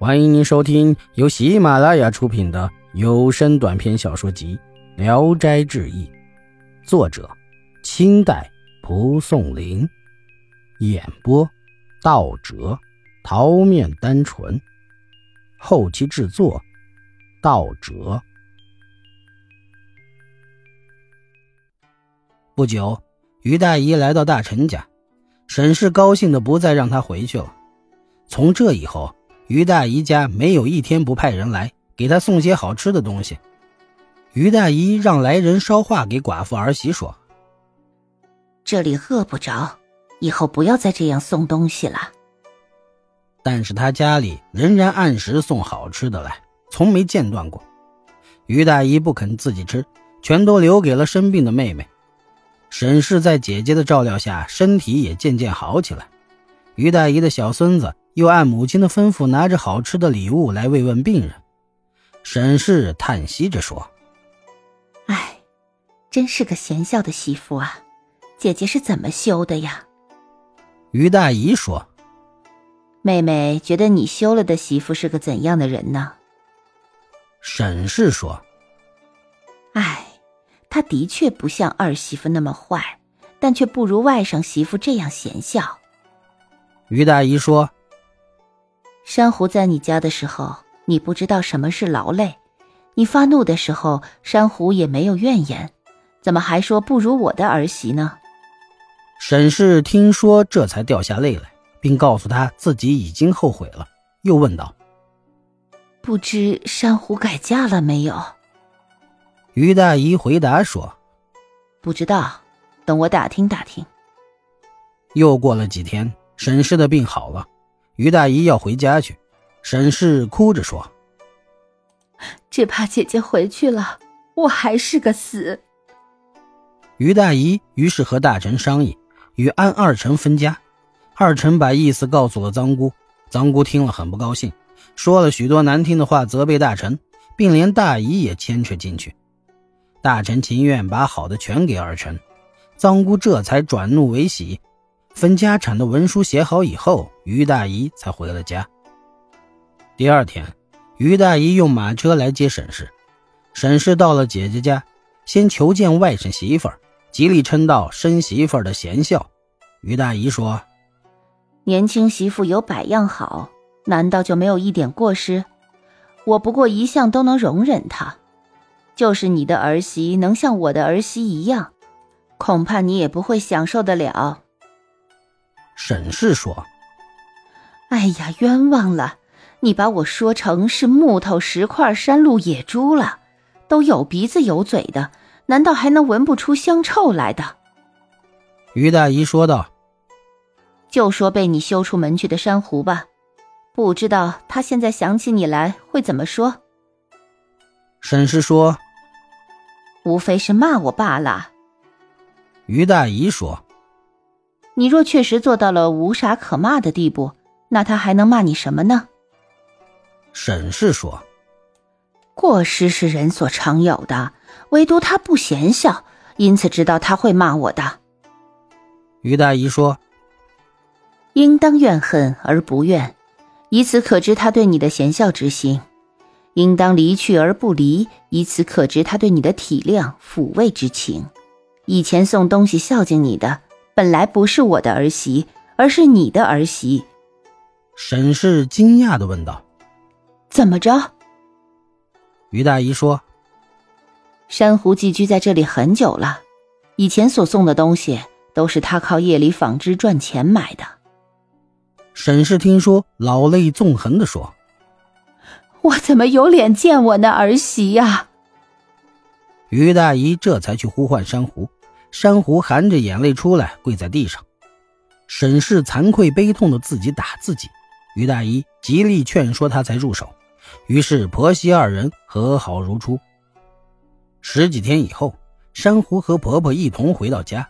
欢迎您收听由喜马拉雅出品的有声短篇小说集《聊斋志异》，作者：清代蒲松龄，演播：道哲、桃面单纯，后期制作：道哲。不久，于大姨来到大臣家，沈氏高兴的不再让他回去了。从这以后。于大姨家没有一天不派人来给她送些好吃的东西。于大姨让来人捎话给寡妇儿媳说：“这里饿不着，以后不要再这样送东西了。”但是他家里仍然按时送好吃的来，从没间断过。于大姨不肯自己吃，全都留给了生病的妹妹。沈氏在姐姐的照料下，身体也渐渐好起来。于大姨的小孙子。又按母亲的吩咐，拿着好吃的礼物来慰问病人。沈氏叹息着说：“哎，真是个贤孝的媳妇啊！姐姐是怎么修的呀？”于大姨说：“妹妹觉得你修了的媳妇是个怎样的人呢？”沈氏说：“哎，她的确不像二媳妇那么坏，但却不如外甥媳妇这样贤孝。”于大姨说。珊瑚在你家的时候，你不知道什么是劳累；你发怒的时候，珊瑚也没有怨言，怎么还说不如我的儿媳呢？沈氏听说，这才掉下泪来，并告诉他自己已经后悔了，又问道：“不知珊瑚改嫁了没有？”于大姨回答说：“不知道，等我打听打听。”又过了几天，沈氏的病好了。于大姨要回家去，沈氏哭着说：“只怕姐姐回去了，我还是个死。”于大姨于是和大臣商议，与安二臣分家。二臣把意思告诉了臧姑，臧姑听了很不高兴，说了许多难听的话，责备大臣，并连大姨也牵扯进去。大臣情愿把好的全给二臣，臧姑这才转怒为喜。分家产的文书写好以后，于大姨才回了家。第二天，于大姨用马车来接沈氏。沈氏到了姐姐家，先求见外甥媳妇儿，极力称道生媳妇儿的贤孝。于大姨说：“年轻媳妇有百样好，难道就没有一点过失？我不过一向都能容忍她。就是你的儿媳能像我的儿媳一样，恐怕你也不会享受得了。”沈氏说：“哎呀，冤枉了！你把我说成是木头、石块、山路、野猪了，都有鼻子有嘴的，难道还能闻不出香臭来的？”于大姨说道：“就说被你修出门去的珊瑚吧，不知道他现在想起你来会怎么说。”沈氏说：“无非是骂我罢了。”于大姨说。你若确实做到了无啥可骂的地步，那他还能骂你什么呢？沈氏说：“过失是人所常有的，唯独他不贤孝，因此知道他会骂我的。”于大姨说：“应当怨恨而不怨，以此可知他对你的贤孝之心；应当离去而不离，以此可知他对你的体谅抚慰之情。以前送东西孝敬你的。”本来不是我的儿媳，而是你的儿媳。沈氏惊讶的问道：“怎么着？”于大姨说：“珊瑚寄居在这里很久了，以前所送的东西都是他靠夜里纺织赚钱买的。”沈氏听说，老泪纵横的说：“我怎么有脸见我那儿媳呀？”于大姨这才去呼唤珊瑚。珊瑚含着眼泪出来，跪在地上。沈氏惭愧悲痛的自己打自己，于大姨极力劝说他才入手。于是婆媳二人和好如初。十几天以后，珊瑚和婆婆一同回到家，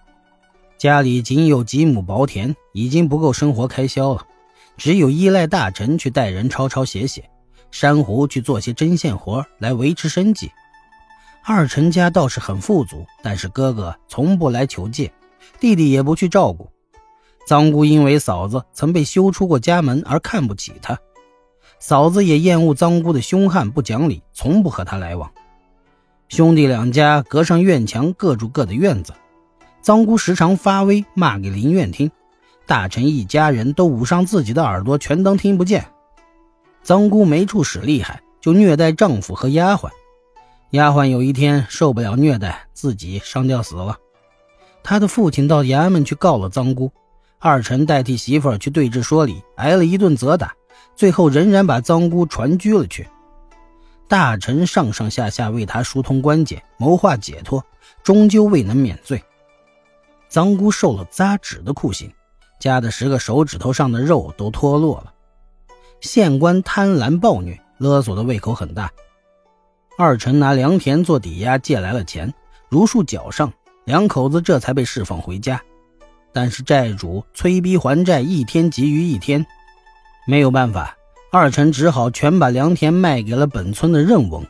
家里仅有几亩薄田，已经不够生活开销了，只有依赖大臣去带人抄抄写写，珊瑚去做些针线活来维持生计。二陈家倒是很富足，但是哥哥从不来求借，弟弟也不去照顾。臧姑因为嫂子曾被休出过家门而看不起他，嫂子也厌恶臧姑的凶悍不讲理，从不和他来往。兄弟两家隔上院墙，各住各的院子。臧姑时常发威，骂给林苑听，大臣一家人都捂上自己的耳朵，全当听不见。臧姑没处使厉害，就虐待丈夫和丫鬟。丫鬟有一天受不了虐待，自己上吊死了。她的父亲到衙门去告了臧姑，二臣代替媳妇儿去对质说理，挨了一顿责打，最后仍然把臧姑传居了去。大臣上上下下为他疏通关节，谋划解脱，终究未能免罪。臧姑受了扎指的酷刑，夹的十个手指头上的肉都脱落了。县官贪婪暴虐，勒索的胃口很大。二臣拿良田做抵押借来了钱，如数缴上，两口子这才被释放回家。但是债主催逼还债，一天急于一天，没有办法，二臣只好全把良田卖给了本村的任翁。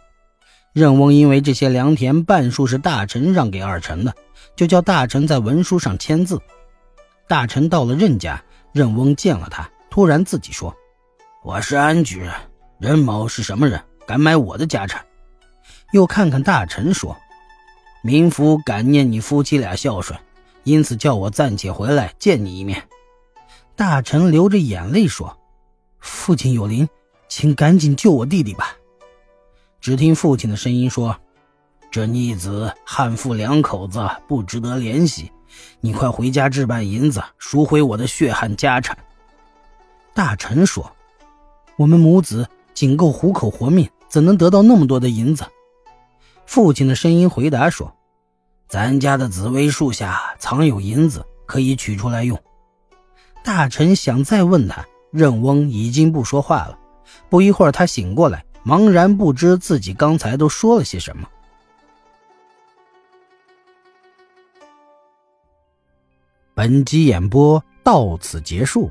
任翁因为这些良田半数是大臣让给二臣的，就叫大臣在文书上签字。大臣到了任家，任翁见了他，突然自己说：“我是安举人，任某是什么人，敢买我的家产？”又看看大臣说：“民夫感念你夫妻俩孝顺，因此叫我暂且回来见你一面。”大臣流着眼泪说：“父亲有灵，请赶紧救我弟弟吧。”只听父亲的声音说：“这逆子汉妇两口子不值得怜惜，你快回家置办银子，赎回我的血汗家产。”大臣说：“我们母子仅够糊口活命，怎能得到那么多的银子？”父亲的声音回答说：“咱家的紫薇树下藏有银子，可以取出来用。”大臣想再问他，任翁已经不说话了。不一会儿，他醒过来，茫然不知自己刚才都说了些什么。本集演播到此结束，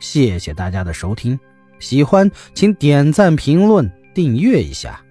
谢谢大家的收听。喜欢请点赞、评论、订阅一下。